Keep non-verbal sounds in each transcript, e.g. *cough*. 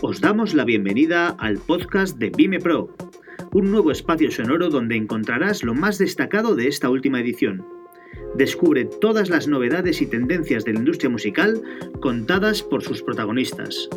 Os damos la bienvenida al podcast de Vime Pro, un nuevo espacio sonoro donde encontrarás lo más destacado de esta última edición. Descubre todas las novedades y tendencias de la industria musical contadas por sus protagonistas.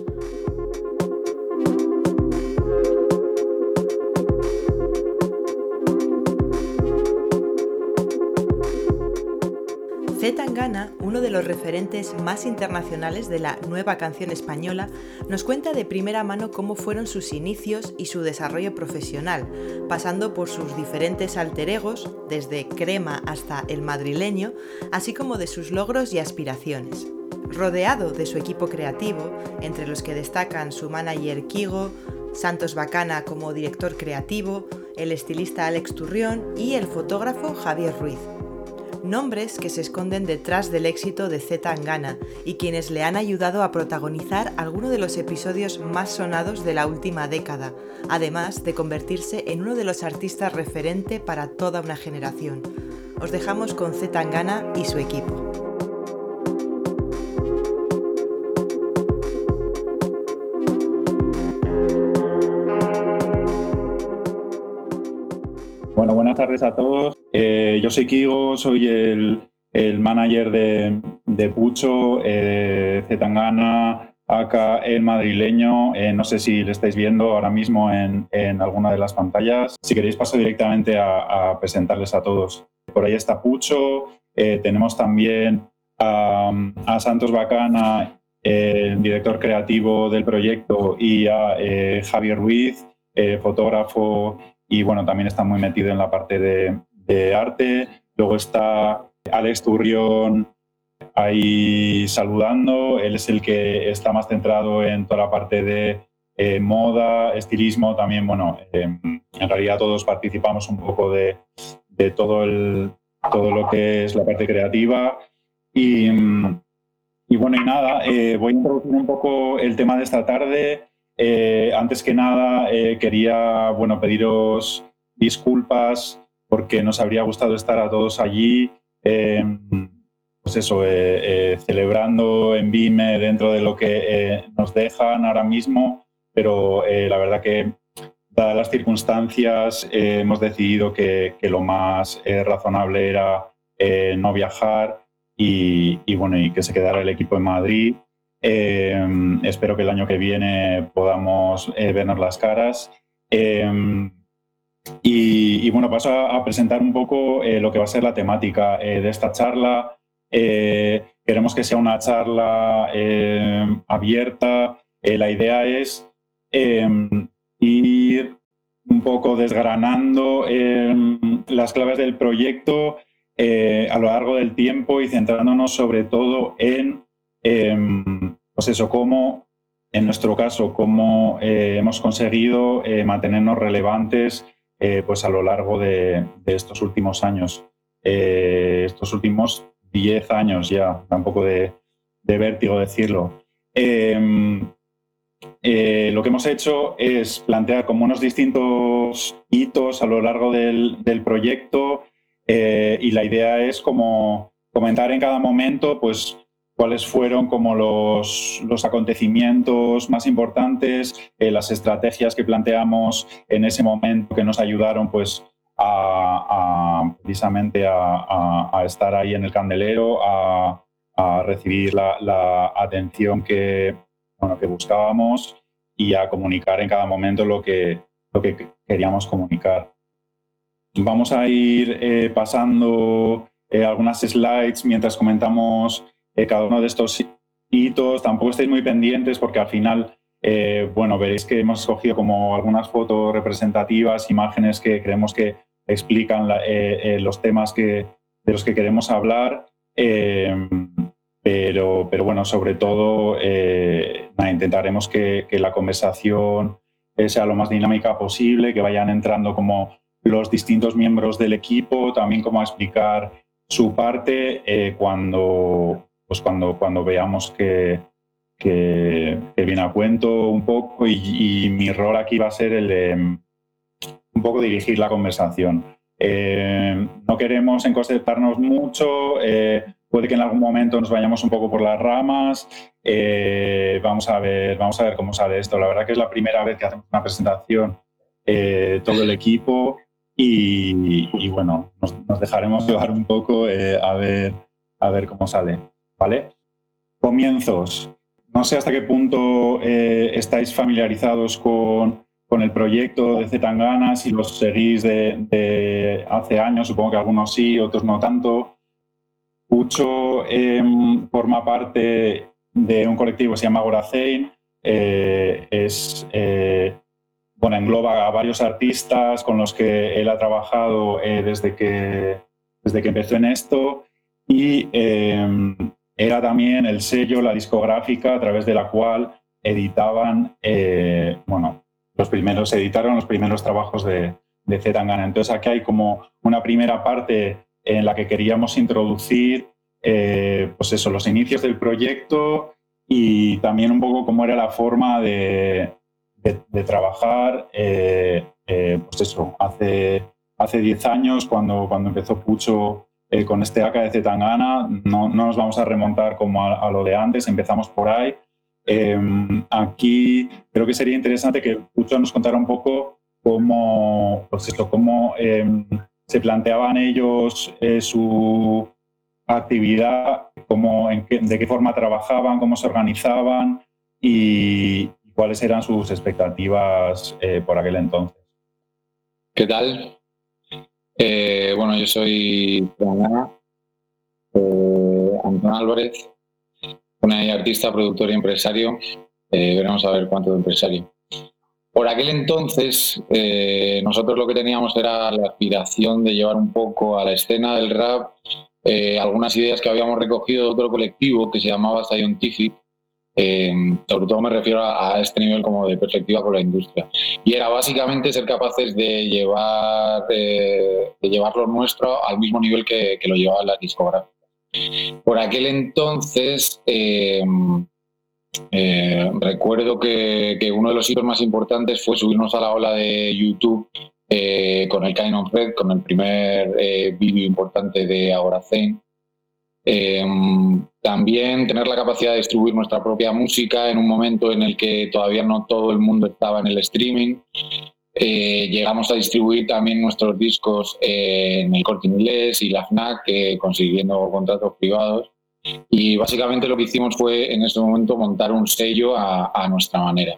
Los referentes más internacionales de la nueva canción española, nos cuenta de primera mano cómo fueron sus inicios y su desarrollo profesional, pasando por sus diferentes alter egos, desde Crema hasta el madrileño, así como de sus logros y aspiraciones. Rodeado de su equipo creativo, entre los que destacan su manager Kigo, Santos Bacana como director creativo, el estilista Alex Turrión y el fotógrafo Javier Ruiz nombres que se esconden detrás del éxito de Z Tangana y quienes le han ayudado a protagonizar alguno de los episodios más sonados de la última década, además de convertirse en uno de los artistas referente para toda una generación. Os dejamos con Z Tangana y su equipo. Bueno, buenas tardes a todos. Eh, yo soy Kigo, soy el, manager de, Pucho, eh, Zetangana, acá el madrileño. Eh, no sé si le estáis viendo ahora mismo en, alguna de las pantallas. Si queréis paso directamente a, presentarles a todos. Por ahí está Pucho, tenemos también a, Santos Bacana, el director creativo del proyecto, y a Javier Ruiz, fotógrafo y bueno, también está muy metido en la parte de, de arte. Luego está Alex Turrión ahí saludando. Él es el que está más centrado en toda la parte de eh, moda, estilismo. También, bueno, em, en realidad todos participamos un poco de, de, todo, el, todo lo que es la parte creativa. Y, y bueno, y nada, eh, voy a introducir un poco el tema de esta tarde. Eh, antes que nada, quería bueno, pediros disculpas porque nos habría gustado estar a todos allí, eh, pues eso, eh, eh, celebrando en Vime dentro de lo que nos dejan ahora mismo, pero la verdad que dadas las circunstancias hemos decidido que, lo más razonable era no viajar y, y, bueno, y que se quedara el equipo en Madrid. espero que el año que viene podamos vernos las caras. Y, bueno, paso a, presentar un poco eh, lo que va a ser la temática eh, de esta charla. Eh, queremos que sea una charla abierta. la idea es ir un poco desgranando las claves del proyecto a lo largo del tiempo y centrándonos sobre todo en, pues eso, cómo, en nuestro caso, cómo hemos conseguido mantenernos relevantes eh, pues a lo largo de, estos últimos años, eh, estos últimos 10 años ya, da un poco de, vértigo decirlo. Em, eh, lo que hemos hecho es plantear como unos distintos hitos a lo largo del proyecto y la idea es como comentar en cada momento pues cuáles fueron como los, acontecimientos más importantes, eh, las estrategias que planteamos en ese momento que nos ayudaron pues a, precisamente a, estar ahí en el candelero, a, recibir la, atención que, bueno, que buscábamos y a comunicar en cada momento lo que, lo que queríamos comunicar. Vamos a ir eh, pasando eh, algunas slides mientras comentamos eh, cada uno de estos hitos. Tampoco estéis muy pendientes porque al final, eh, bueno, veréis que hemos escogido como algunas fotos representativas, imágenes que creemos que explican eh, los temas que, de los que queremos hablar. pero, pero bueno, sobre todo intentaremos que, la conversación sea lo más dinámica posible, que vayan entrando como los distintos miembros del equipo, también como a explicar su parte cuando, pues cuando, cuando veamos que, que, viene a cuento un poco y, mi rol aquí va a ser el de un poco dirigir la conversación. Eh, no queremos encosetarnos mucho, eh, puede que en algún momento nos vayamos un poco por las ramas. Eh, vamos, a ver, vamos a ver cómo sale esto. La verdad que es la primera vez que hacemos una presentación todo el equipo y, bueno, nos, dejaremos llevar un poco a, ver, a ver cómo sale. ¿Vale? Comienzos. No sé hasta qué punto estáis familiarizados con con el proyecto de Zetangana, si los seguís de, hace años, supongo que algunos sí, otros no tanto. Pucho em, forma parte de un colectivo que se llama Goracein. Eh, es, eh, bueno, engloba a varios artistas con los que él ha trabajado eh, desde, que, desde que empezó en esto y em, era también el sello, la discográfica a través de la cual editaban, bueno, los primeros, editaron los primeros trabajos de, de Zetangana. Entonces aquí hay como una primera parte en la que queríamos introducir eh, pues eso, los inicios del proyecto y también un poco cómo era la forma de, de, trabajar, eh, eh, pues eso, hace, hace 10 años cuando, cuando empezó Pucho con este AK de Zetangana, no, no, nos vamos a remontar como a, lo de antes, empezamos por ahí, Em, aquí creo que sería interesante que Pucho nos contara un poco cómo, pues cómo em, se planteaban ellos eh, su actividad, cómo, de qué forma trabajaban, cómo se organizaban y, cuáles eran sus expectativas eh, por aquel entonces. ¿Qué tal? Eh, bueno, yo soy Antón Álvarez, una artista, productor y empresario. Eh, veremos a ver cuánto de empresario. Por aquel entonces, eh, nosotros lo que teníamos era la aspiración de llevar un poco a la escena del rap eh, algunas ideas que habíamos recogido de otro colectivo que se llamaba Scientific. Sobre todo me refiero a, este nivel como de perspectiva con la industria. Y era básicamente ser capaces de llevar, de llevar lo nuestro al mismo nivel que, lo llevaba la discográfica. Por aquel entonces, eh, eh, recuerdo que, uno de los hitos más importantes fue subirnos a la ola de YouTube eh, con el Kind of Red, con el primer vídeo importante de Agora también tener la capacidad de distribuir nuestra propia música en un momento en el que todavía no todo el mundo estaba en el streaming. Eh, llegamos a distribuir también nuestros discos en el Corte Inglés y la FNAC, consiguiendo contratos privados. Y básicamente lo que hicimos fue en ese momento montar un sello a, nuestra manera.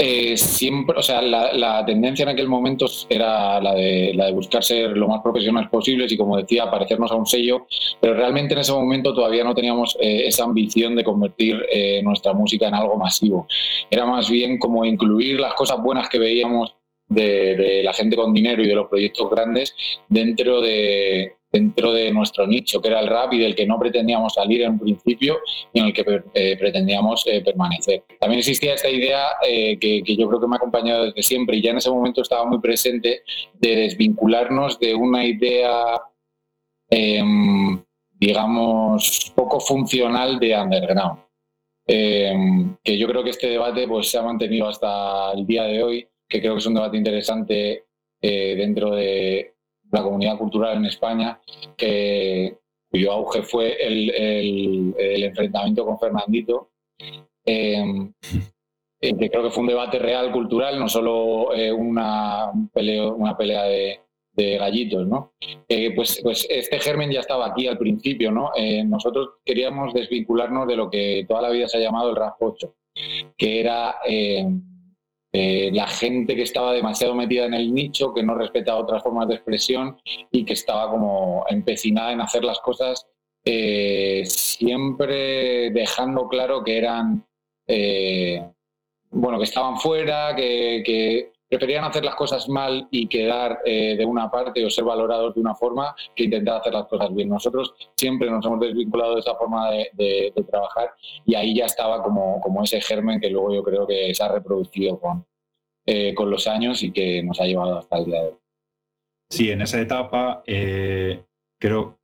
Eh, siempre, o sea, la, tendencia en aquel momento era la de, la de buscar ser lo más profesionales posibles y, como decía, parecernos a un sello, pero realmente en ese momento todavía no teníamos eh, esa ambición de convertir nuestra música en algo masivo. Era más bien como incluir las cosas buenas que veíamos de, la gente con dinero y de los proyectos grandes dentro de, dentro de nuestro nicho, que era el rap y del que no pretendíamos salir en un principio y en el que eh, pretendíamos eh, permanecer. También existía esta idea eh, que, yo creo que me ha acompañado desde siempre y ya en ese momento estaba muy presente de desvincularnos de una idea, em, digamos, poco funcional de underground. Em, que yo creo que este debate pues, se ha mantenido hasta el día de hoy que creo que es un debate interesante dentro de la comunidad cultural en España, que, cuyo auge fue el, enfrentamiento con Fernandito, em, *laughs* eh, que creo que fue un debate real cultural, no solo eh, una, una pelea de, gallitos, ¿no? pues, pues este germen ya estaba aquí al principio, ¿no? nosotros queríamos desvincularnos de lo que toda la vida se ha llamado el raspocho, que era em, eh, la gente que estaba demasiado metida en el nicho, que no respetaba otras formas de expresión y que estaba como empecinada en hacer las cosas eh, siempre dejando claro que eran, eh, bueno, que estaban fuera, que, preferían hacer las cosas mal y quedar de una parte o ser valorados de una forma que intentar hacer las cosas bien. Nosotros siempre nos hemos desvinculado de esa forma de, trabajar y ahí ya estaba como, como, ese germen que luego yo creo que se ha reproducido con, eh, con los años y que nos ha llevado hasta el día de hoy. Sí, en esa etapa eh, creo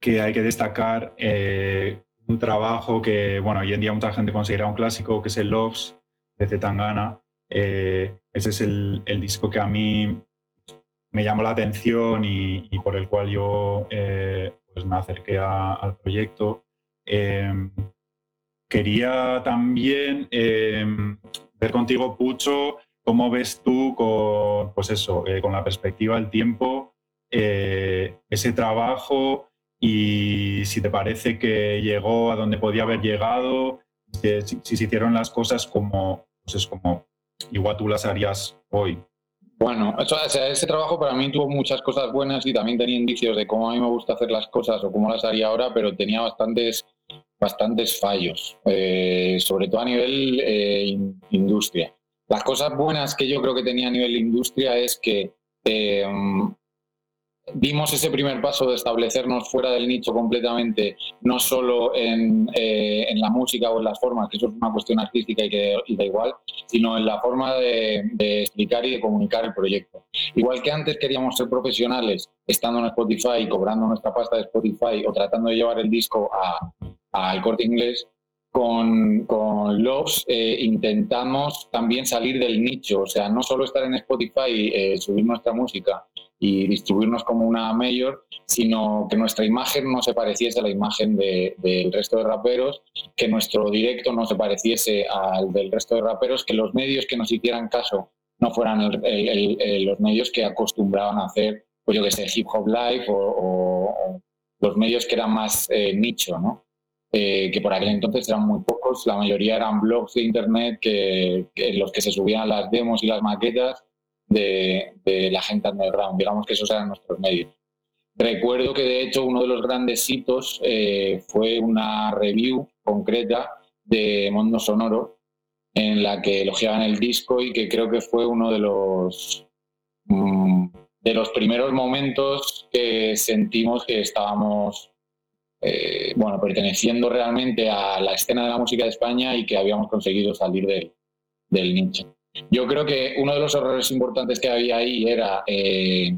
que hay que destacar eh, un trabajo que, bueno, hoy en día mucha gente considera un clásico, que es el Loves de Zetangana. Ese es el, disco que a mí me llamó la atención y, por el cual yo eh, pues me acerqué al proyecto. Em, quería también em, ver contigo, Pucho, cómo ves tú con, pues eso, eh, con la perspectiva del tiempo, eh, ese trabajo y si te parece que llegó a donde podía haber llegado, si, se hicieron las cosas como, pues es como igual tú las harías hoy. Bueno, ese trabajo para mí tuvo muchas cosas buenas y también tenía indicios de cómo a mí me gusta hacer las cosas o cómo las haría ahora, pero tenía bastantes, bastantes fallos, eh, sobre todo a nivel eh, industria. Las cosas buenas que yo creo que tenía a nivel industria es que eh, dimos ese primer paso de establecernos fuera del nicho completamente, no solo en, eh, la música o en las formas, que eso es una cuestión artística y que da igual, sino en la forma de, explicar y de comunicar el proyecto. Igual que antes queríamos ser profesionales estando en Spotify, cobrando nuestra pasta de Spotify o tratando de llevar el disco al corte inglés, con, con Loves eh, intentamos también salir del nicho, o sea, no solo estar en Spotify y eh, subir nuestra música y distribuirnos como una mayor, sino que nuestra imagen no se pareciese a la imagen del resto de raperos, que nuestro directo no se pareciese al del resto de raperos, que los medios que nos hicieran caso no fueran los medios que acostumbraban a hacer, pues yo que sé, hip hop live o, los medios que eran más eh, nicho, ¿no? Eh, que por aquel entonces eran muy pocos, la mayoría eran blogs de internet que, que los que se subían las demos y las maquetas de, la gente underground. Digamos que esos eran nuestros medios. Recuerdo que de hecho uno de los grandes hitos eh, fue una review concreta de Mundo Sonoro en la que elogiaban el disco y que creo que fue uno de los mm, de los primeros momentos que sentimos que estábamos eh, bueno perteneciendo realmente a la escena de la música de España y que habíamos conseguido salir del nicho. Yo creo que uno de los errores importantes que había ahí era eh,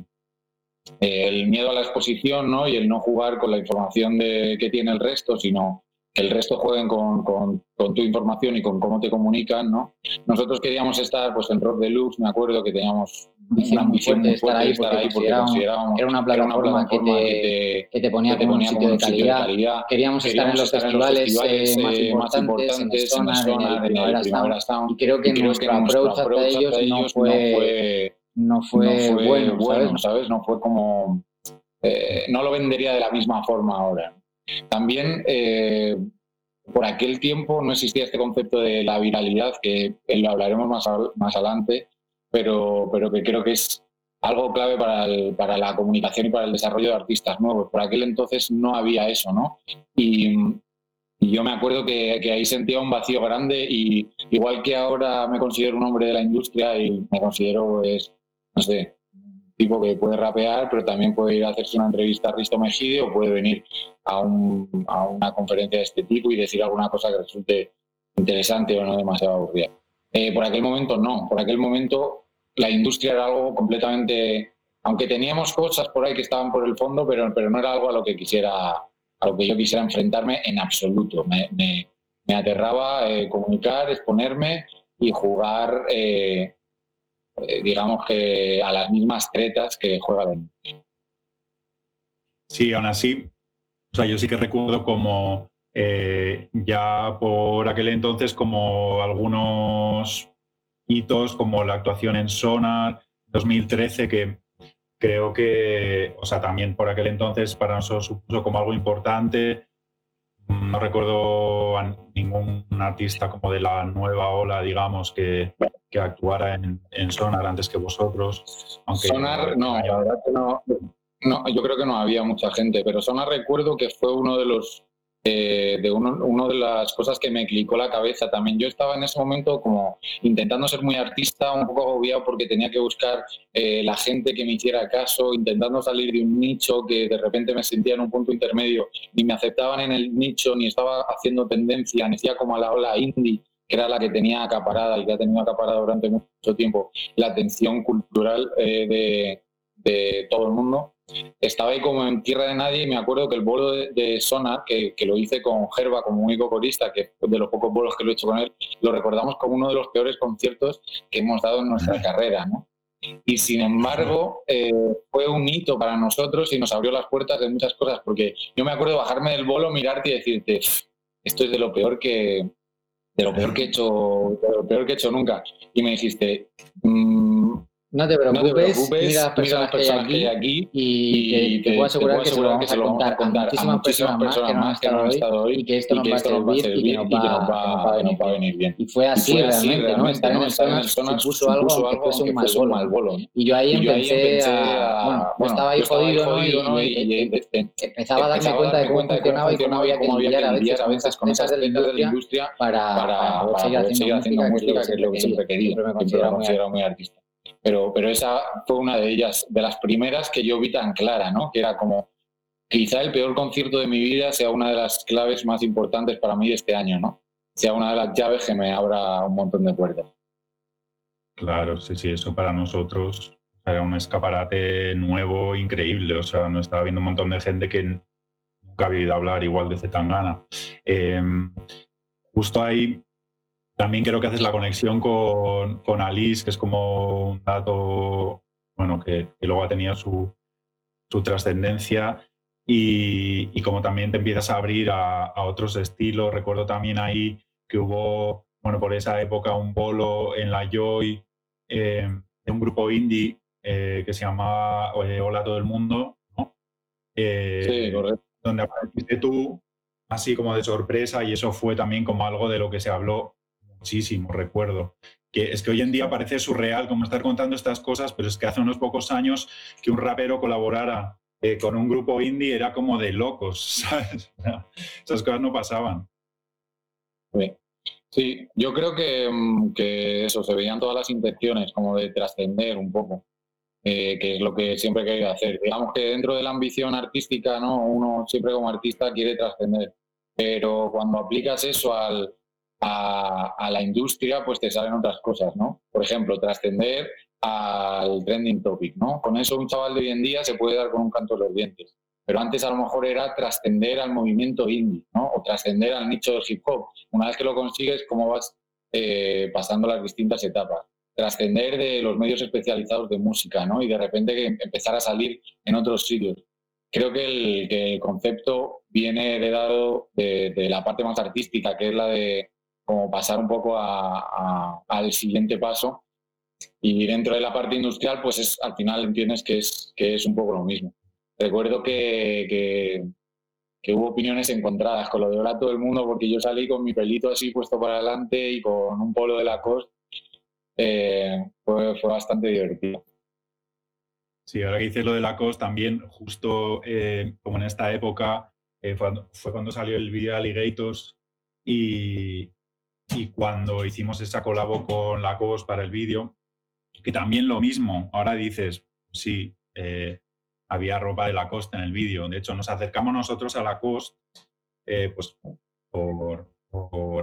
el miedo a la exposición ¿no? y el no jugar con la información de, que tiene el resto, sino que el resto jueguen con, con, tu información y con cómo te comunican. ¿no? Nosotros queríamos estar pues, en Rock Deluxe, me acuerdo que teníamos ambición muy fuerte de estar ahí porque, considerábamos, era una plataforma, que, te, que, te, ponía, como un sitio de calidad. Queríamos, estar en los festivales, eh, más, eh, importantes, en Sonar, en el Primavera Sound, y creo que nuestro approach hacia ellos no fue, no fue, bueno, bueno, ¿sabes? No fue como... Eh, no lo vendería de la misma forma ahora. También por aquel tiempo no existía este concepto de la viralidad, que lo hablaremos más, más adelante, pero, pero que creo que es algo clave para, para, la comunicación y para el desarrollo de artistas nuevos. Por aquel entonces no había eso, ¿no? Y, yo me acuerdo que, que, ahí sentía un vacío grande y igual que ahora me considero un hombre de la industria y me considero, pues, no sé, un tipo que puede rapear, pero también puede ir a hacerse una entrevista a Risto Mejide o puede venir a, un, a una conferencia de este tipo y decir alguna cosa que resulte interesante o no demasiado aburrida. Eh, por aquel momento no, por aquel momento la industria era algo completamente, aunque teníamos cosas por ahí que estaban por el fondo, pero, pero no era algo a lo que quisiera, a lo que yo quisiera enfrentarme en absoluto. Me, aterraba eh, comunicar, exponerme y jugar, eh, eh, digamos que a las mismas tretas que juega la Sí, aún así, o sea, yo sí que recuerdo como ya por aquel entonces como algunos hitos como la actuación en Sonar 2013, que creo que, o sea, también por aquel entonces para nosotros supuso como algo importante. No recuerdo a ningún artista como de la nueva ola, digamos, que, que actuara en, en, Sonar antes que vosotros. Aunque Sonar, no, la verdad que no, no, yo creo que no había mucha gente, pero Sonar recuerdo que fue uno de los eh, de uno, una de las cosas que me clicó la cabeza también. Yo estaba en ese momento como intentando ser muy artista, un poco agobiado porque tenía que buscar eh, la gente que me hiciera caso, intentando salir de un nicho que de repente me sentía en un punto intermedio, ni me aceptaban en el nicho, ni estaba haciendo tendencia, ni hacía como a la ola indie que era la que tenía acaparada y que ha tenido acaparada durante mucho tiempo la atención cultural eh, de, de todo el mundo estaba ahí como en tierra de nadie y me acuerdo que el bolo de, de Sonar, que, lo hice con Gerba como único corista, que de los pocos bolos que lo he hecho con él, lo recordamos como uno de los peores conciertos que hemos dado en nuestra carrera, ¿no? Y sin embargo, eh, fue un hito para nosotros y nos abrió las puertas de muchas cosas, porque yo me acuerdo bajarme del bolo, mirarte y decirte, esto es de lo peor que, de lo peor que he hecho, de lo peor que he hecho nunca. Y me dijiste, mmm, no te preocupes, mira las personas, que, hay aquí, y, te, puedo asegurar, que, se lo vamos a contar a muchísimas, personas, más que no han estado hoy y que esto nos va a servir y que nos va, a venir bien. Y fue así, realmente, ¿no? Estar en el zona puso algo que fuese un mal bolo. Y yo ahí empecé a... Bueno, estaba ahí jodido, ¿no? Y empezaba a darme cuenta de cómo funcionaba y cómo había que lidiar a veces con esas de la industria para seguir haciendo música, que es lo que siempre quería. Siempre me considero muy artista. Pero, pero esa fue una de ellas, de las primeras que yo vi tan clara, ¿no? Que era como, quizá el peor concierto de mi vida sea una de las claves más importantes para mí este año, ¿no? Sea una de las llaves que me abra un montón de puertas. Claro, sí, sí, eso para nosotros era un escaparate nuevo, increíble. O sea, no estaba viendo un montón de gente que nunca había oído hablar igual de Zetangana. Eh, justo ahí también creo que haces la conexión con, con Alice, que es como un dato bueno, que, luego ha tenido su, su trascendencia. Y, y, como también te empiezas a abrir a, otros estilos. Recuerdo también ahí que hubo, bueno, por esa época un bolo en la Joy eh, de un grupo indie eh, que se llamaba eh, Hola a todo el mundo, ¿no? sí, correcto. Donde apareciste tú, así como de sorpresa, y eso fue también como algo de lo que se habló muchísimo, recuerdo. Que es que hoy en día parece surreal como estar contando estas cosas, pero es que hace unos pocos años que un rapero colaborara eh, con un grupo indie era como de locos, *laughs* ¿sabes? Esas cosas no pasaban. Sí, yo creo que, mm, que, eso, se veían todas las intenciones como de trascender un poco, eh, que es lo que siempre he querido hacer. Digamos que dentro de la ambición artística, ¿no? Uno siempre como artista quiere trascender, pero cuando aplicas eso al, a, la industria, pues te salen otras cosas, ¿no? Por ejemplo, trascender al trending topic, ¿no? Con eso un chaval de hoy en día se puede dar con un canto de los dientes. Pero antes a lo mejor era trascender al movimiento indie, ¿no? O trascender al nicho del hip hop. Una vez que lo consigues, ¿cómo vas eh, pasando las distintas etapas? Trascender de los medios especializados de música, ¿no? Y de repente empezar a salir en otros sitios. Creo que el, concepto viene heredado de la parte más artística, que es la de como pasar un poco al siguiente paso. Y dentro de la parte industrial, pues es, al final entiendes que es, que es un poco lo mismo. Recuerdo que, que, hubo opiniones encontradas con lo de ahora todo el mundo, porque yo salí con mi pelito así puesto para adelante y con un polo de la costa. Eh, fue, fue bastante divertido. Sí, ahora que dices lo de la COS, también justo eh, como en esta época eh, fue, fue, cuando salió el video Alligators y, y cuando hicimos esa colabo con la para el vídeo, que también lo mismo, ahora dices, sí, eh, había ropa de la costa en el vídeo. De hecho, nos acercamos nosotros a la COS eh, pues, por,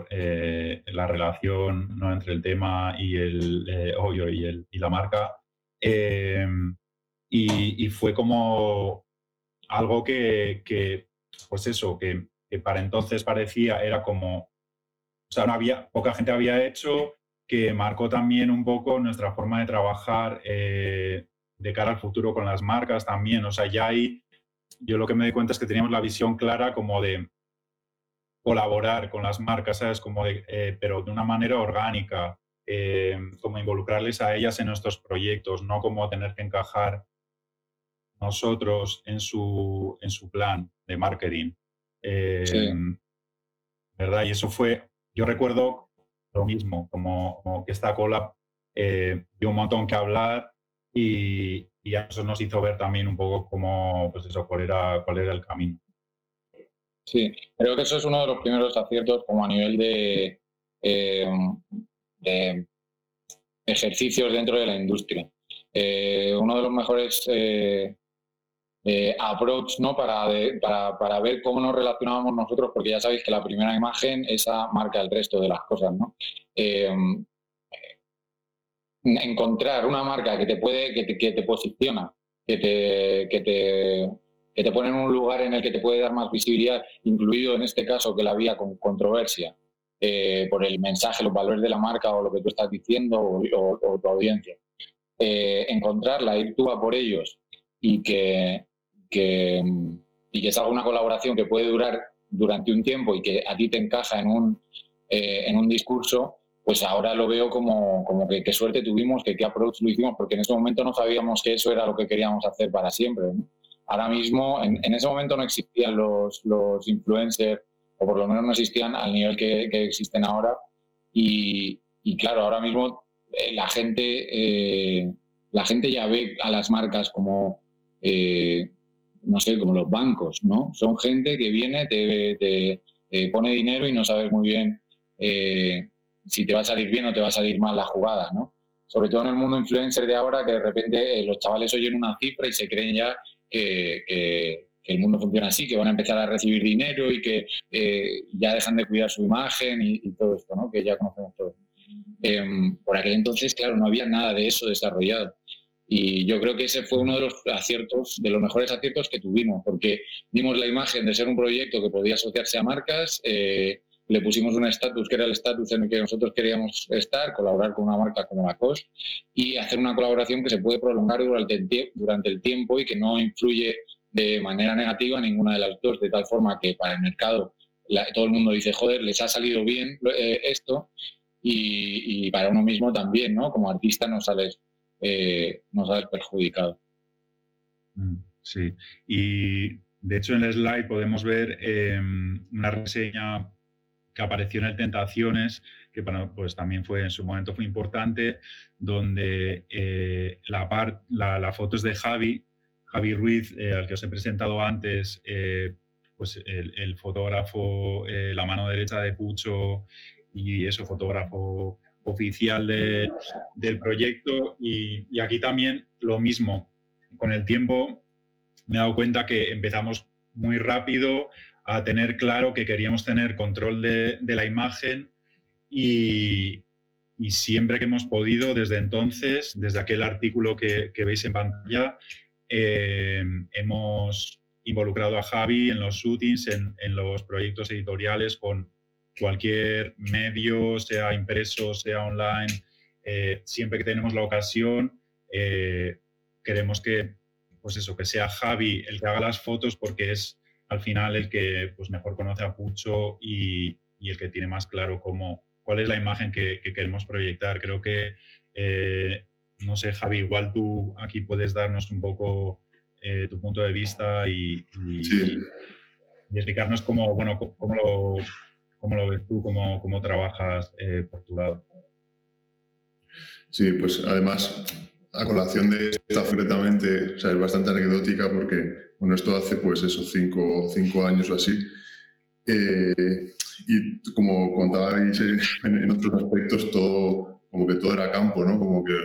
eh, la relación ¿no? entre el tema y el hoyo y, el, y la marca. Em, y, fue como algo que, pues eso, que, para entonces parecía, era como o sea, no había, poca gente había hecho, que marcó también un poco nuestra forma de trabajar eh, de cara al futuro con las marcas también. O sea, ya ahí yo lo que me doy cuenta es que teníamos la visión clara como de colaborar con las marcas, ¿sabes? Como de, eh, pero de una manera orgánica, eh, como involucrarles a ellas en nuestros proyectos, no como tener que encajar nosotros en su, en su plan de marketing. ¿Verdad? Y eso fue yo recuerdo lo mismo, como, que esta cola eh, dio un montón que hablar y, eso nos hizo ver también un poco cómo, pues eso, cuál era, cuál era el camino. Sí, creo que eso es uno de los primeros aciertos como a nivel de, eh, ejercicios dentro de la industria. Eh, uno de los mejores eh, approach ¿no? Para, para, para, ver cómo nos relacionábamos nosotros, porque ya sabéis que la primera imagen, esa marca el resto de las cosas. ¿no? Eh, encontrar una marca que te puede, que te, que te posiciona, que te, que te, que te pone en un lugar en el que te puede dar más visibilidad, incluido en este caso que la había con controversia, eh, por el mensaje, los valores de la marca o lo que tú estás diciendo o, o tu audiencia eh, encontrarla, ir tú a por ellos y que, que, y que es alguna colaboración que puede durar durante un tiempo y que a ti te encaja en un, eh, en un discurso, pues ahora lo veo como, como que qué suerte tuvimos, que qué approach lo hicimos, porque en ese momento no sabíamos que eso era lo que queríamos hacer para siempre. Ahora mismo, en, en, ese momento no existían los, los influencers, o por lo menos no existían al nivel que, que existen ahora. Y, y, claro, ahora mismo eh, la gente eh, la gente ya ve a las marcas como no sé, como los bancos, ¿no? Son gente que viene, te, pone dinero y no sabes muy bien eh, si te va a salir bien o te va a salir mal la jugada, ¿no? Sobre todo en el mundo influencer de ahora, que de repente eh, los chavales oyen una cifra y se creen ya que, el mundo funciona así, que van a empezar a recibir dinero y que eh, ya dejan de cuidar su imagen y, todo esto, ¿no? Que ya conocemos todos. Em, por aquel entonces, claro, no había nada de eso desarrollado. Y yo creo que ese fue uno de los aciertos, de los mejores aciertos que tuvimos, porque dimos la imagen de ser un proyecto que podía asociarse a marcas, eh, le pusimos un estatus que era el estatus en el que nosotros queríamos estar, colaborar con una marca como la COS y hacer una colaboración que se puede prolongar durante el, durante el tiempo y que no influye de manera negativa a ninguna de las dos, de tal forma que para el mercado todo el mundo dice, joder, les ha salido bien eh, esto y, y, para uno mismo también, ¿no? Como artista no sales eh, nos ha perjudicado. Mm, sí, y de hecho en el slide podemos ver em, una reseña que apareció en el Tentaciones, que pues también fue en su momento fue importante, donde eh, la, foto es de Javi, Javi Ruiz, eh, al que os he presentado antes, pues el, el fotógrafo, la mano derecha de Pucho y eso, fotógrafo oficial del proyecto y, aquí también lo mismo. Con el tiempo me he dado cuenta que empezamos muy rápido a tener claro que queríamos tener control de, la imagen y, siempre que hemos podido, desde entonces, desde aquel artículo que, veis en pantalla, eh, hemos involucrado a Javi en los shootings, en, en los proyectos editoriales con, cualquier medio, sea impreso, sea online, eh, siempre que tenemos la ocasión, eh, queremos que, pues eso, que sea Javi el que haga las fotos porque es al final el que pues, mejor conoce a Pucho y, el que tiene más claro cómo, cuál es la imagen que, queremos proyectar. Creo que, eh, no sé, Javi, igual tú aquí puedes darnos un poco tu punto de vista y, explicarnos cómo, bueno, cómo lo ¿Cómo lo ves tú? ¿Cómo, cómo trabajas eh, por tu lado? Sí, pues además, a colación de esta concretamente, o sea, es bastante anecdótica porque, bueno, esto hace pues eso, cinco, cinco años o así. Eh, y como contabais *laughs* en, otros aspectos, todo, como que todo era campo, ¿no? Como que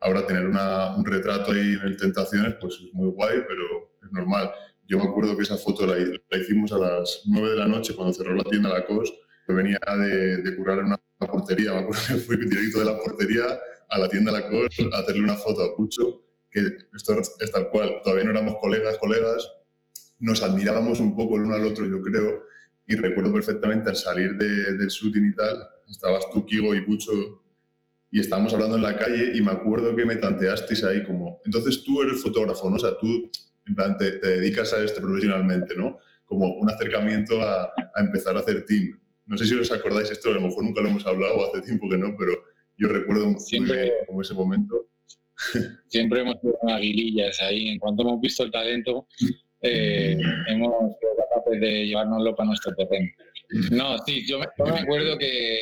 ahora tener una, un retrato ahí en el Tentaciones, pues es muy guay, pero es normal. Yo me acuerdo que esa foto la, hicimos a las 9 de la noche cuando cerró la tienda La Cos. que venía de, de en una, portería. Me acuerdo que fui directo de la portería a la tienda La Cos a hacerle una foto a Pucho, que esto es tal cual. Todavía no éramos colegas, colegas. Nos admirábamos un poco el uno al otro, yo creo. Y recuerdo perfectamente al salir del shooting y tal, estabas tú, Kigo y Pucho y estábamos hablando en la calle y me acuerdo que me tanteasteis ahí como, entonces tú eres fotógrafo, ¿no? O sea, tú en plan, te, dedicas a esto profesionalmente, ¿no? Como un acercamiento a, empezar a hacer team. No sé si os acordáis esto, a lo mejor nunca lo hemos hablado, hace tiempo que no, pero yo recuerdo siempre como ese momento. Siempre hemos sido aguilillas ahí. En cuanto hemos visto el talento, eh, hemos sido capaces de llevárnoslo para nuestro terreno. No, sí, yo me, acuerdo que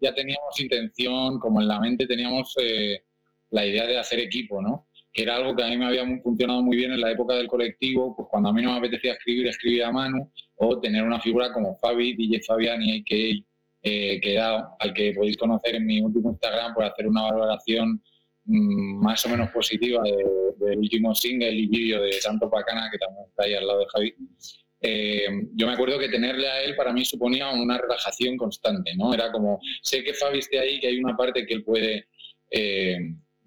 ya teníamos intención, como en la mente teníamos eh, la idea de hacer equipo, ¿no? Que era algo que a mí me había funcionado muy bien en la época del colectivo, pues cuando a mí no me apetecía escribir, escribía a mano, o tener una figura como Fabi, DJ Fabiani, que, eh, que era, al que podéis conocer en mi último Instagram por hacer una valoración mm, más o menos positiva del último single y vídeo de Santo Pacana, que también está ahí al lado de Javi. Eh, yo me acuerdo que tenerle a él para mí suponía una relajación constante, ¿no? Era como, sé que Fabi esté ahí, que hay una parte que él puede... Eh,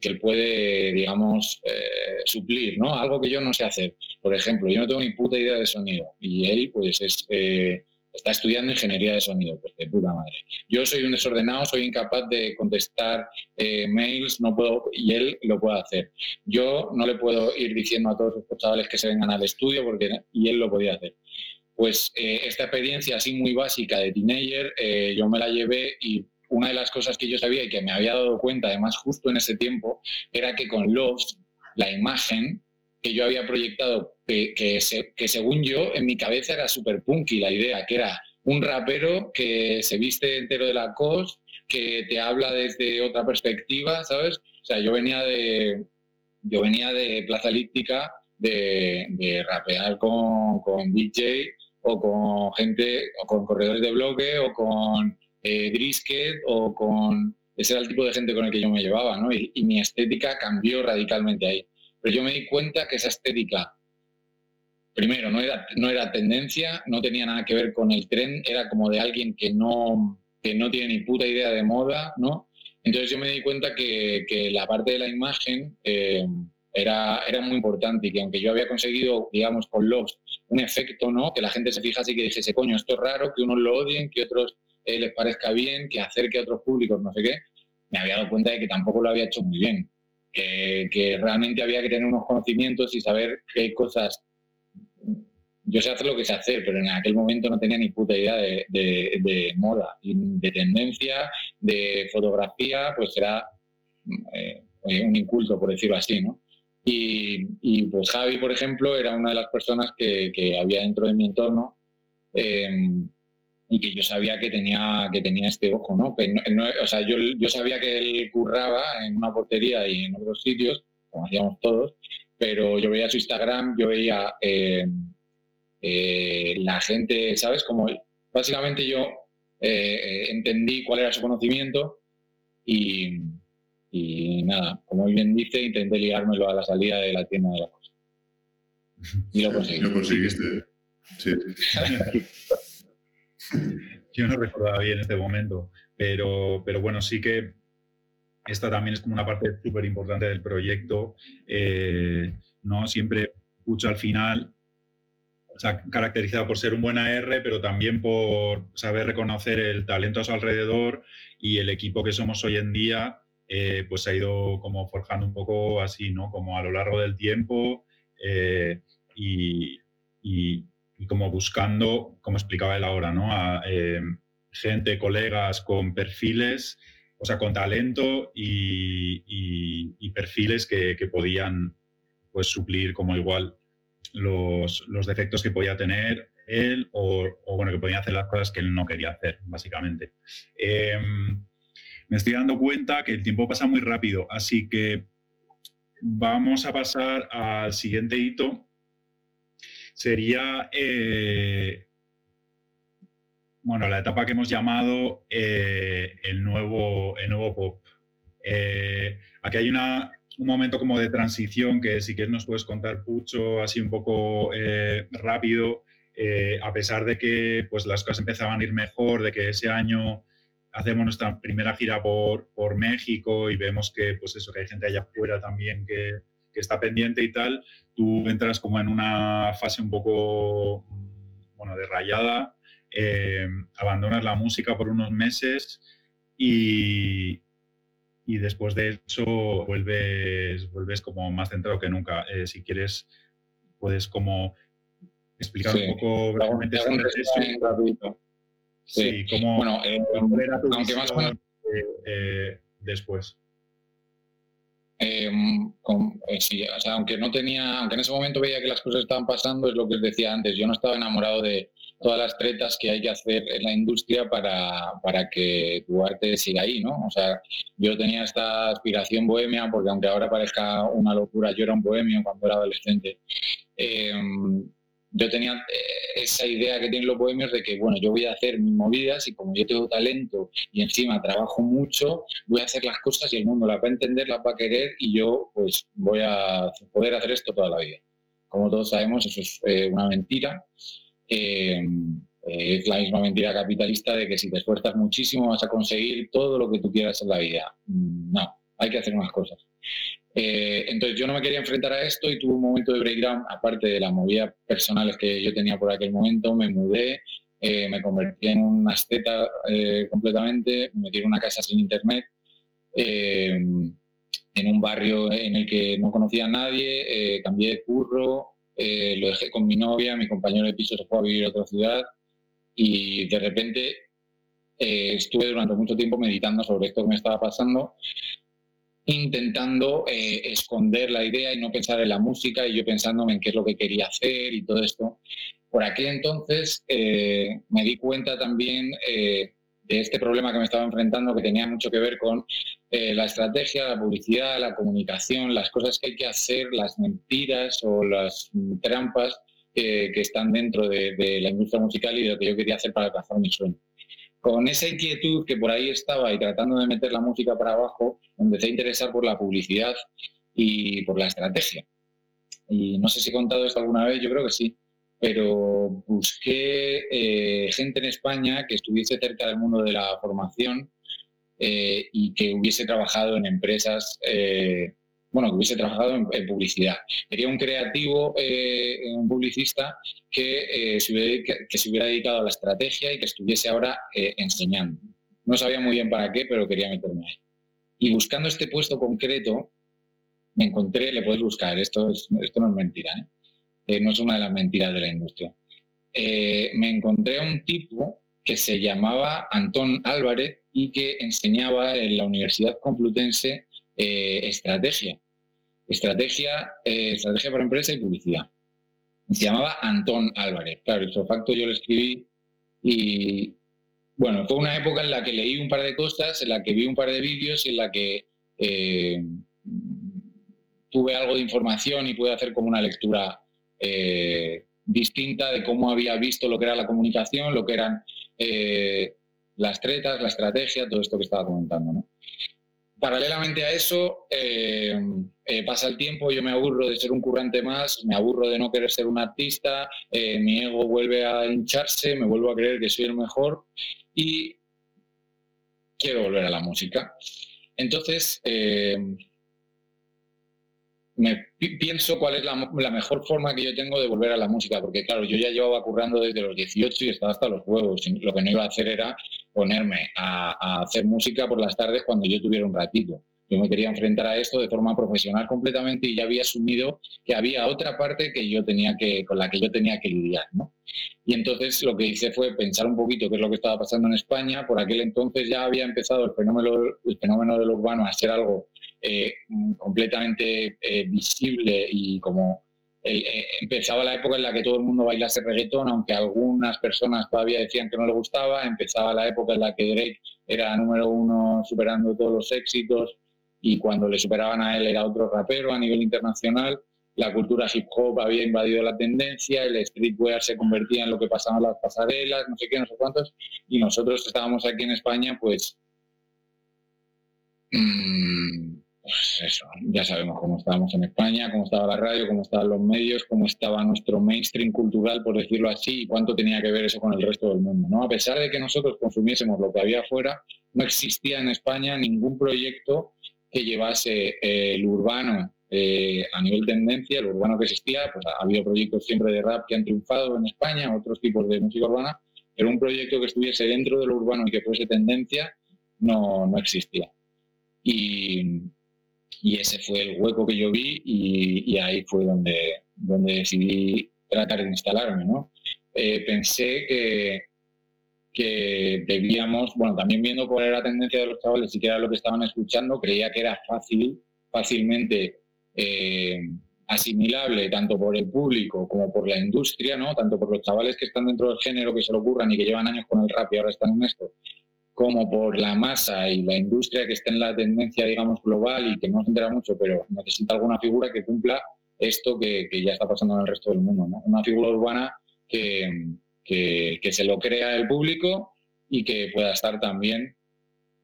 que él puede, digamos, eh, suplir, ¿no? Algo que yo no sé hacer. Por ejemplo, yo no tengo ni puta idea de sonido y él, pues, es, eh, está estudiando ingeniería de sonido, pues de puta madre. Yo soy un desordenado, soy incapaz de contestar eh, mails, no puedo, y él lo puede hacer. Yo no le puedo ir diciendo a todos estos chavales que se vengan al estudio, porque, y él lo podía hacer. Pues eh, esta experiencia así muy básica de teenager, eh, yo me la llevé y una de las cosas que yo sabía y que me había dado cuenta, además justo en ese tiempo, era que con Lost, la imagen que yo había proyectado, que, que, según yo, en mi cabeza era súper punky la idea, que era un rapero que se viste entero de la cos, que te habla desde otra perspectiva, ¿sabes? O sea, yo venía de, yo venía de Plaza Elíptica de, de rapear con, con DJ o con gente, o con corredores de bloque, o con eh, o con... Ese era el tipo de gente con el que yo me llevaba, ¿no? y mi estética cambió radicalmente ahí. Pero yo me di cuenta que esa estética, primero, no era, no era tendencia, no tenía nada que ver con el tren, era como de alguien que no, que no tiene ni puta idea de moda, ¿no? Entonces yo me di cuenta que, que la parte de la imagen eh, era, era muy importante y que aunque yo había conseguido, digamos, con Loves un efecto, ¿no? Que la gente se fijase y que dijese, coño, esto es raro, que unos lo odien, que otros eh, les parezca bien, que acerque a otros públicos, no sé qué, me había dado cuenta de que tampoco lo había hecho muy bien que, realmente había que tener unos conocimientos y saber qué cosas. Yo sé hacer lo que sé hacer, pero en aquel momento no tenía ni puta idea de, moda, de tendencia, de fotografía, pues era eh, un inculto, por decirlo así, ¿no? Y, pues Javi, por ejemplo, era una de las personas que, había dentro de mi entorno eh, y que yo sabía que tenía, que tenía este ojo, ¿no? o sea, yo, yo, sabía que él curraba en una portería y en otros sitios, como hacíamos todos, pero yo veía su Instagram, yo veía eh, eh, la gente, ¿sabes? Como básicamente yo eh, entendí cuál era su conocimiento y, y, nada, como bien dice, intenté ligármelo a la salida de la tienda de la cosa. Y lo *laughs* conseguí. Lo conseguiste. Sí. *laughs* *laughs* Yo no recordaba bien este momento, pero, pero bueno, sí que esta también es como una parte súper importante del proyecto. Eh, ¿no? Siempre Pucho al final ha caracterizado por ser un buen AR, pero también por saber reconocer el talento a su alrededor y el equipo que somos hoy en día, eh, pues se ha ido como forjando un poco así, ¿no? Como a lo largo del tiempo eh, y como buscando, como explicaba él ahora, ¿no? A, eh, gente, colegas con perfiles, o sea, con talento y, perfiles que, podían pues, suplir como igual los, defectos que podía tener él o, bueno, que podía hacer las cosas que él no quería hacer, básicamente. Em, me estoy dando cuenta que el tiempo pasa muy rápido, así que vamos a pasar al siguiente hito, sería, eh, bueno, la etapa que hemos llamado eh, el, nuevo, el nuevo pop. Eh, aquí hay una, un momento como de transición que si quieres nos puedes contar, Pucho, así un poco rápido, a pesar de que pues, las cosas empezaban a ir mejor, de que ese año hacemos nuestra primera gira por, por México y vemos que, pues eso, que hay gente allá afuera también que, que está pendiente y tal, tú entras como en una fase un poco, bueno, de rayada, eh, abandonas la música por unos meses y, y después de eso vuelves, vuelves como más centrado que nunca. Eh, si quieres, puedes como explicar un poco brevemente sobre eso. Sí, como bueno, eh, aunque más después. Em, eh, sí, o sea, aunque no tenía, aunque en ese momento veía que las cosas estaban pasando, es lo que os decía antes, yo no estaba enamorado de todas las tretas que hay que hacer en la industria para, para que tu arte siga ahí, ¿no? O sea, yo tenía esta aspiración bohemia, porque aunque ahora parezca una locura, yo era un bohemio cuando era adolescente. Eh, yo tenía eh, esa idea que tienen los bohemios de que, bueno, yo voy a hacer mis movidas y como yo tengo talento y encima trabajo mucho, voy a hacer las cosas y el mundo las va a entender, las va a querer y yo pues voy a poder hacer esto toda la vida. Como todos sabemos, eso es eh, una mentira. Eh, es la misma mentira capitalista de que si te esfuerzas muchísimo vas a conseguir todo lo que tú quieras en la vida. Mm, no, hay que hacer unas cosas. Eh, entonces yo no me quería enfrentar a esto y tuve un momento de breakdown, aparte de las movidas personales que yo tenía por aquel momento, me mudé, eh, me convertí en un asceta eh, completamente, me metí en una casa sin internet, en un barrio en el que no conocía a nadie, cambié de curro, lo dejé con mi novia, mi compañero de piso se fue a vivir a otra ciudad y de repente estuve durante mucho tiempo meditando sobre esto que me estaba pasando intentando eh, esconder la idea y no pensar en la música y yo pensándome en qué es lo que quería hacer y todo esto. Por aquel entonces eh, me di cuenta también eh, de este problema que me estaba enfrentando que tenía mucho que ver con la estrategia, la publicidad, la comunicación, las cosas que hay que hacer, las mentiras o las trampas que, están dentro de, de, la industria musical y de lo que yo quería hacer para alcanzar mi sueño con esa inquietud que por ahí estaba y tratando de meter la música para abajo, empecé a interesar por la publicidad y por la estrategia. Y no sé si he contado esto alguna vez, yo creo que sí, pero busqué eh, gente en España que estuviese cerca del mundo de la formación eh, y que hubiese trabajado en empresas eh, bueno, que hubiese trabajado en, publicidad. Quería un creativo, eh, un publicista que, eh, se hubiera, que, se hubiera dedicado a la estrategia y que estuviese ahora eh, enseñando. No sabía muy bien para qué, pero quería meterme ahí. Y buscando este puesto concreto, me encontré, le puedes buscar, esto, esto no es mentira, no es una de las mentiras de la industria. me encontré a un tipo que se llamaba Antón Álvarez y que enseñaba en la Universidad Complutense estrategia estrategia, eh, estrategia para empresa y publicidad. Se llamaba Antón Álvarez. Claro, el facto yo lo escribí y bueno, fue una época en la que leí un par de cosas, en la que vi un par de vídeos y en la que eh, tuve algo de información y pude hacer como una lectura eh, distinta de cómo había visto lo que era la comunicación, lo que eran las tretas, la estrategia, todo esto que estaba comentando. ¿no? Paralelamente a eso, eh, eh, pasa el tiempo, yo me aburro de ser un currante más, me aburro de no querer ser un artista, eh, mi ego vuelve a hincharse, me vuelvo a creer que soy el mejor y quiero volver a la música. Entonces, me pienso cuál es la, mejor forma que yo tengo de volver a la música, porque claro, yo ya llevaba currando desde los 18 y estaba hasta los huevos. Lo que no iba a hacer era ponerme a, hacer música por las tardes cuando yo tuviera un ratito. Yo me quería enfrentar a esto de forma profesional completamente y ya había asumido que había otra parte que yo tenía que, con la que yo tenía que lidiar. ¿no? Y entonces lo que hice fue pensar un poquito qué es lo que estaba pasando en España. Por aquel entonces ya había empezado el fenómeno, el fenómeno del urbano a ser algo eh, completamente eh, visible y como eh, empezaba la época en la que todo el mundo bailase reggaetón, aunque algunas personas todavía decían que no le gustaba, empezaba la época en la que Drake era número uno superando todos los éxitos y cuando le superaban a él era otro rapero a nivel internacional, la cultura hip hop había invadido la tendencia, el streetwear se convertía en lo que pasaban las pasarelas, no sé qué, no sé cuántos, y nosotros estábamos aquí en España pues... Mmm, pues eso, ya sabemos cómo estábamos en España, cómo estaba la radio, cómo estaban los medios, cómo estaba nuestro mainstream cultural, por decirlo así, y cuánto tenía que ver eso con el resto del mundo. ¿no? A pesar de que nosotros consumiésemos lo que había afuera, no existía en España ningún proyecto que llevase eh, el urbano eh, a nivel tendencia, el urbano que existía, pues ha habido proyectos siempre de rap que han triunfado en España, otros tipos de música urbana, pero un proyecto que estuviese dentro del urbano y que fuese tendencia no, no existía. Y, y ese fue el hueco que yo vi y, ahí fue donde, donde decidí tratar de instalarme, ¿no? Eh, pensé que, que debíamos, bueno, también viendo cuál era la tendencia de los chavales y qué era lo que estaban escuchando, creía que era fácil, fácilmente eh, asimilable tanto por el público como por la industria, ¿no? Tanto por los chavales que están dentro del género, que se lo ocurran y que llevan años con el rap y ahora están en esto, como por la masa y la industria que está en la tendencia, digamos, global y que no se entera mucho, pero necesita alguna figura que cumpla esto que, ya está pasando en el resto del mundo. ¿no? Una figura urbana que, que, se lo crea el público y que pueda estar también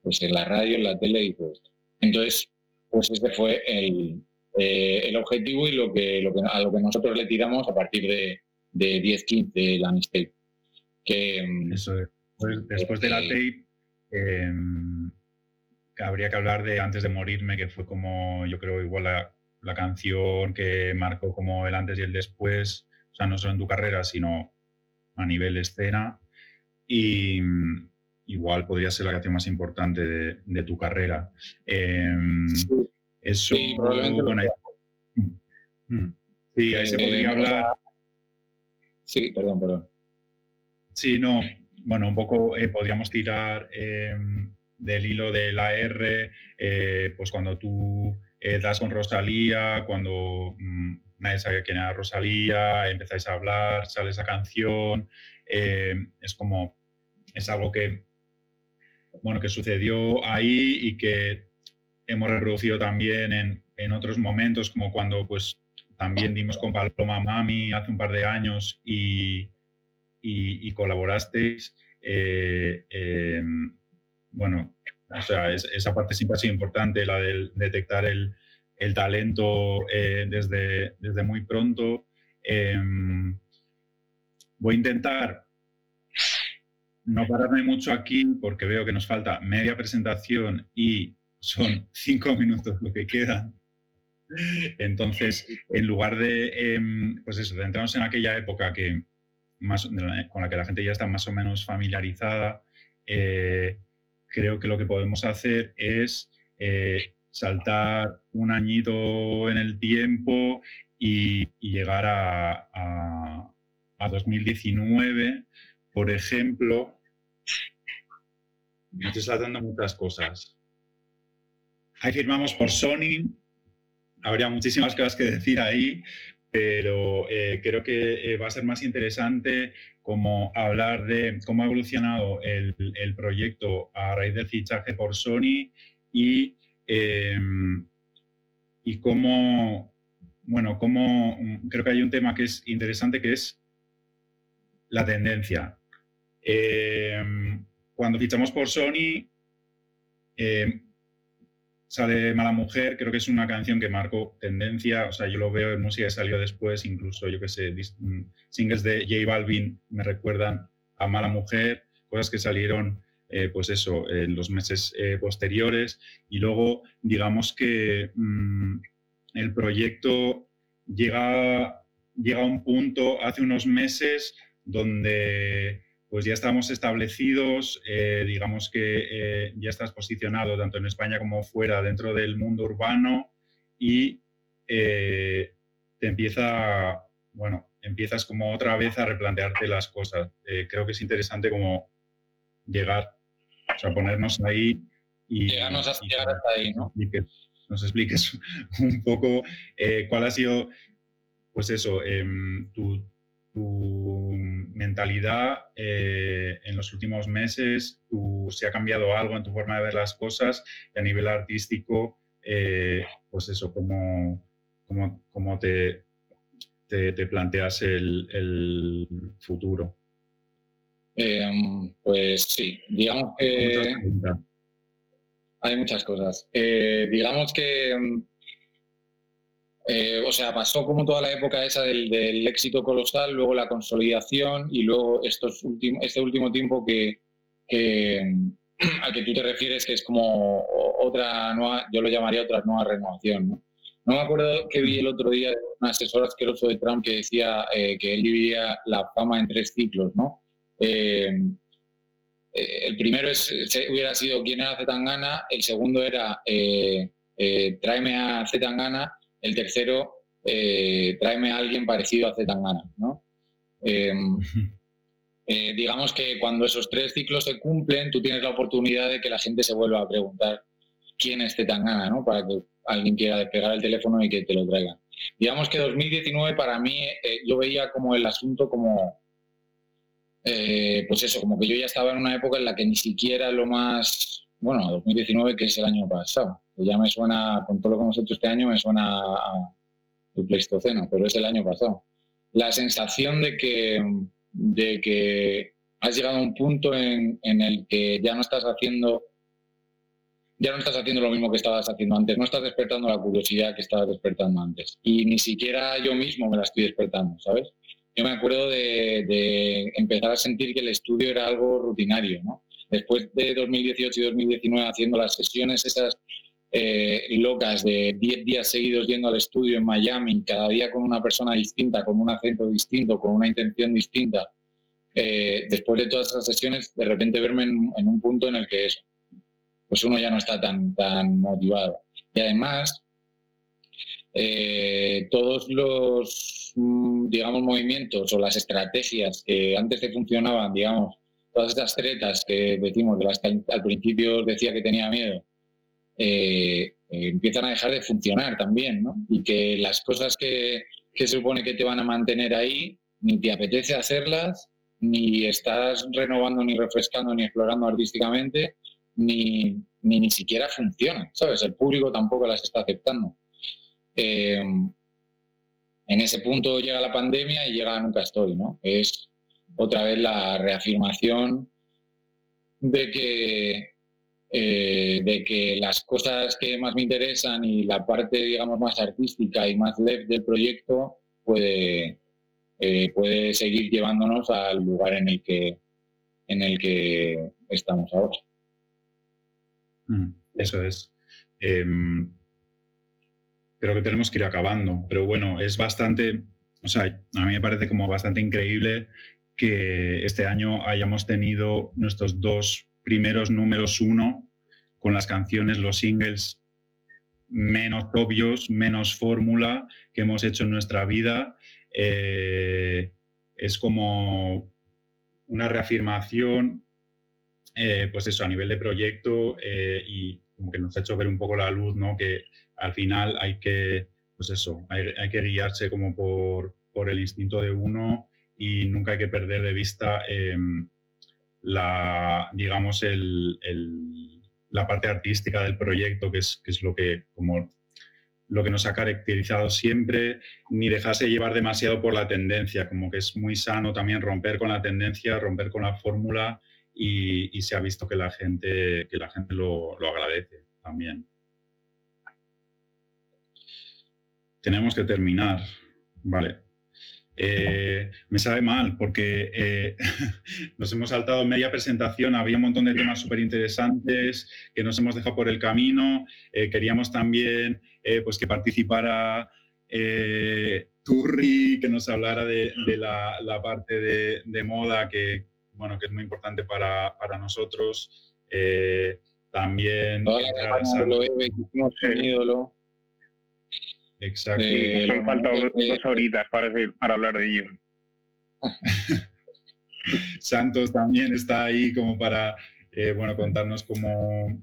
pues, en la radio, en la tele y todo esto. Entonces, pues ese fue el, eh, el objetivo y lo que, lo que, a lo que nosotros le tiramos a partir de, de 10-15 la Tape. Que, Eso es. Pues después de la tape Em, habría que hablar de Antes de morirme, que fue como, yo creo, igual la, la, canción que marcó como el antes y el después, o sea, no solo en tu carrera, sino a nivel escena. y mm, igual podría ser la canción más importante de, tu carrera. Em, eso, sí, probablemente. Mm, sí, ahí se eh, podría hablar. Sí, perdón, perdón. Sí, no, bueno, un poco eh, podríamos tirar em, del hilo de la R, eh, pues cuando tú das con Rosalía, cuando mm, nadie sabía quién era Rosalía, empezáis a hablar, sale esa canción, es como, es algo que, bueno, que sucedió ahí y que hemos reproducido también en, en otros momentos, como cuando pues también dimos con Paloma Mami hace un par de años y, y, colaborasteis. Eh, em, bueno, o sea, esa parte siempre ha sido importante, la de detectar el, el talento eh, desde, desde muy pronto. Voy a intentar no pararme mucho aquí porque veo que nos falta media presentación y son *laughs* cinco minutos lo que queda. Entonces, en lugar de, em, pues eso, centrarnos en aquella época que con la que la gente ya está más o menos familiarizada, eh, creo que lo que podemos hacer es eh, saltar un añito en el tiempo y, llegar a, a, 2019, por ejemplo. Me estoy saltando muchas cosas. Ahí firmamos por Sony, habría muchísimas cosas que decir ahí, pero eh, creo que eh, va a ser más interesante como hablar de cómo ha evolucionado el, proyecto a raíz del fichaje por Sony y, em, y cómo, bueno, cómo, creo que hay un tema que es interesante que es la tendencia. Em, cuando fichamos por Sony, em, sale Mala Mujer, creo que es una canción que marcó tendencia, o sea, yo lo veo en música que salió después, incluso, yo que sé, mm, singles de J Balvin me recuerdan a Mala Mujer, cosas que salieron, eh, pues eso, en los meses eh, posteriores, y luego, digamos que mm, el proyecto llega, llega a un punto hace unos meses donde pues ya estamos establecidos, eh, digamos que eh, ya estás posicionado tanto en España como fuera dentro del mundo urbano y eh, te empieza, bueno, empiezas como otra vez a replantearte las cosas. creo que es interesante como llegar, o sea, ponernos ahí y... Llegarnos hasta, ahí, ¿no? Y que nos expliques *laughs* un poco cuál ha sido, pues eso, em, tu tu mentalidad eh, en los últimos meses, si ha cambiado algo en tu forma de ver las cosas y a nivel artístico, eh, pues eso, cómo, cómo, cómo te, te, planteas el, el futuro. Em, pues sí, digamos que hay muchas cosas. Eh, digamos que em, eh, o sea, pasó como toda la época esa del, éxito colosal, luego la consolidación y luego estos este último tiempo que, *clears throat* al que tú te refieres, que es como otra nueva, yo lo llamaría otra nueva renovación. ¿no? me acuerdo que vi el otro día un asesor asqueroso de Trump que decía eh, que él dividía la fama en tres ciclos, ¿no? Eh, el primero es, hubiera sido quién era Zetangana, el segundo era tráeme a Zetangana el tercero, eh, tráeme a alguien parecido a Zetangana, ¿no? Em, eh, digamos que cuando esos tres ciclos se cumplen, tú tienes la oportunidad de que la gente se vuelva a preguntar quién es Zetangana, ¿no? Para que alguien quiera despegar el teléfono y que te lo traiga. Digamos que 2019 para mí, eh, yo veía como el asunto como, pues eso, como que yo ya estaba en una época en la que ni siquiera lo más, bueno, 2019 que es el año pasado, ya me suena, con todo lo que hemos hecho este año, me suena a el Pleistoceno, pero es el año pasado. La sensación de que, de que has llegado a un punto en, el que ya no estás haciendo ya no estás haciendo lo mismo que estabas haciendo antes, no estás despertando la curiosidad que estabas despertando antes. Y ni siquiera yo mismo me la estoy despertando, ¿sabes? Yo me acuerdo de, de empezar a sentir que el estudio era algo rutinario, ¿no? Después de 2018 y 2019 haciendo las sesiones esas eh, locas de 10 días seguidos yendo al estudio en Miami, cada día con una persona distinta, con un acento distinto, con una intención distinta, eh, después de todas esas sesiones, de repente verme en, un punto en el que pues uno ya no está tan, tan motivado. Y además, eh, todos los, mm, digamos, movimientos o las estrategias que antes te funcionaban, digamos, todas estas tretas que decimos, de las que al, principio decía que tenía miedo, eh, empiezan a dejar de funcionar también, ¿no? Y que las cosas que, que se supone que te van a mantener ahí, ni te apetece hacerlas, ni estás renovando, ni refrescando, ni explorando artísticamente, ni, ni, siquiera funcionan, ¿sabes? El público tampoco las está aceptando. Eh, en ese punto llega la pandemia y llega Nunca Estoy, ¿no? Es otra vez la reafirmación de que, eh, de que las cosas que más me interesan y la parte, digamos, más artística y más leve del proyecto puede, eh, puede seguir llevándonos al lugar en el que, en el que estamos ahora. Mm, eso es. Em, creo que tenemos que ir acabando, pero bueno, es bastante, o sea, a mí me parece como bastante increíble que este año hayamos tenido nuestros dos primeros números uno con las canciones, los singles menos obvios, menos fórmula que hemos hecho en nuestra vida eh, es como una reafirmación, eh, pues eso, a nivel de proyecto eh, y como que nos ha hecho ver un poco la luz, ¿no? Que al final hay que, pues eso, hay, que guiarse como por, por, el instinto de uno y nunca hay que perder de vista em, la, digamos, el, la parte artística del proyecto, que es, que es lo que como lo que nos ha caracterizado siempre, ni dejarse llevar demasiado por la tendencia, como que es muy sano también romper con la tendencia, romper con la fórmula y, se ha visto que la gente, que la gente lo, agradece también. Tenemos que terminar, vale. Eh, me sabe mal porque eh, *laughs* nos hemos saltado media presentación, había un montón de temas súper interesantes que nos hemos dejado por el camino. Eh, queríamos también pues que participara Turri, que nos hablara de, la, parte de, moda que, bueno, que es muy importante para, nosotros. También... *laughs* Exacto. Eh, han faltado dos horitas para, para hablar de ello. *laughs* Santos también está ahí como para bueno, contarnos cómo,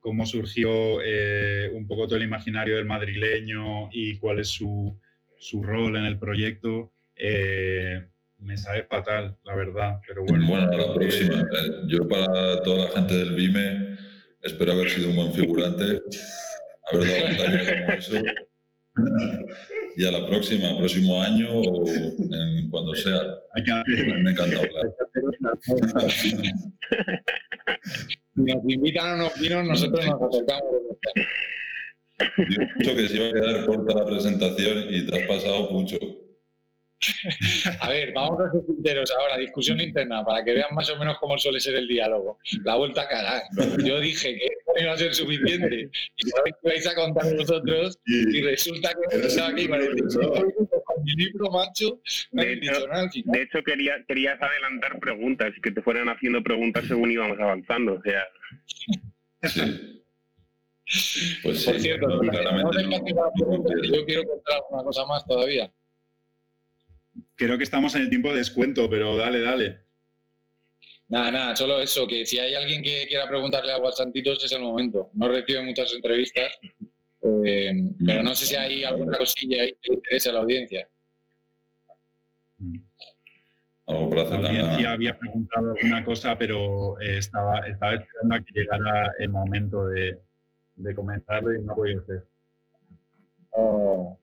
cómo surgió eh, un poco todo el imaginario del madrileño y cuál es su, rol en el proyecto. Eh, me sabe fatal, la verdad, pero bueno. Bueno, a la próxima. Eh, yo para toda la gente del BIME espero haber sido un buen figurante, *laughs* haber dado como eso. Y a la próxima, próximo año o cuando sea. Me encanta hablar. nos invitan a unos vinos, nosotros nos acercamos. Yo que se iba a quedar corta la presentación y te has pasado mucho. *laughs* A ver, vamos a ser sinceros ahora, discusión interna, para que vean más o menos cómo suele ser el diálogo. La vuelta a cagar. Yo dije que no iba a ser suficiente y sabéis que vais a contar vosotros y resulta que estaba aquí con el libro macho. De hecho, de hecho quería, querías adelantar preguntas y que te fueran haciendo preguntas según íbamos avanzando. O sea. Sí. *laughs* Pues Por cierto, no, yo quiero contar una cosa más todavía creo que estamos en el tiempo de descuento, pero dale, dale. Nada, nada, solo eso, que si hay alguien que quiera preguntarle algo a Santitos es el momento. No recibe muchas entrevistas, eh, pero no sé si hay alguna cosilla ahí que interese a la audiencia. la audiencia había preguntado alguna cosa, pero eh, estaba, estaba esperando a que llegara el momento de, de comentarlo y no voy a hacer. Oh.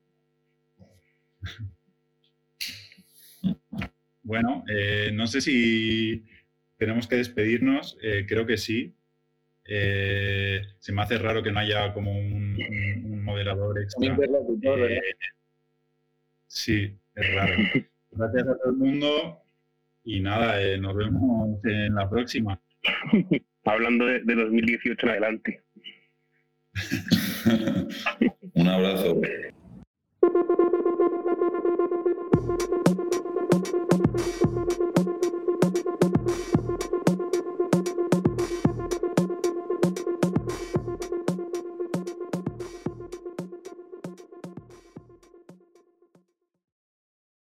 Bueno, eh, no sé si tenemos que despedirnos, eh, creo que sí. Eh, se me hace raro que no haya como un, moderador extra. sí, es raro. Gracias a todo el mundo y nada, nos vemos en la próxima. Hablando de, de 2018 en adelante. *laughs* un abrazo.